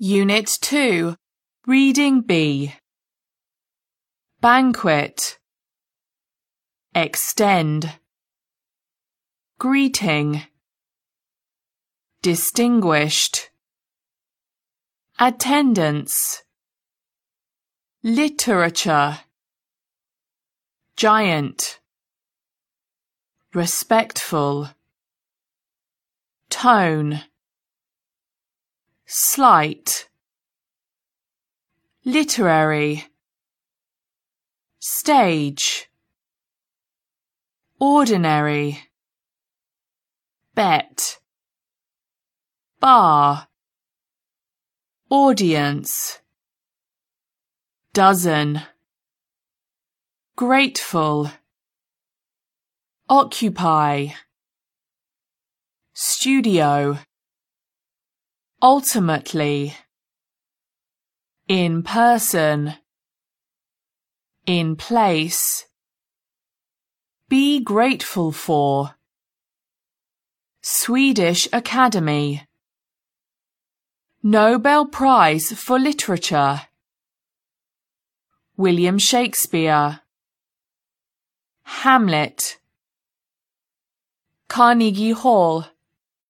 Unit 2, Reading B. Banquet. Extend. Greeting. Distinguished. Attendance. Literature. Giant. Respectful. Tone. Slight. Literary. Stage. Ordinary. Bet. Bar. Audience. Dozen. Grateful. Occupy. Studio. Ultimately. In person. In place. Be grateful for. Swedish Academy. Nobel Prize for Literature. William Shakespeare. Hamlet. Carnegie Hall.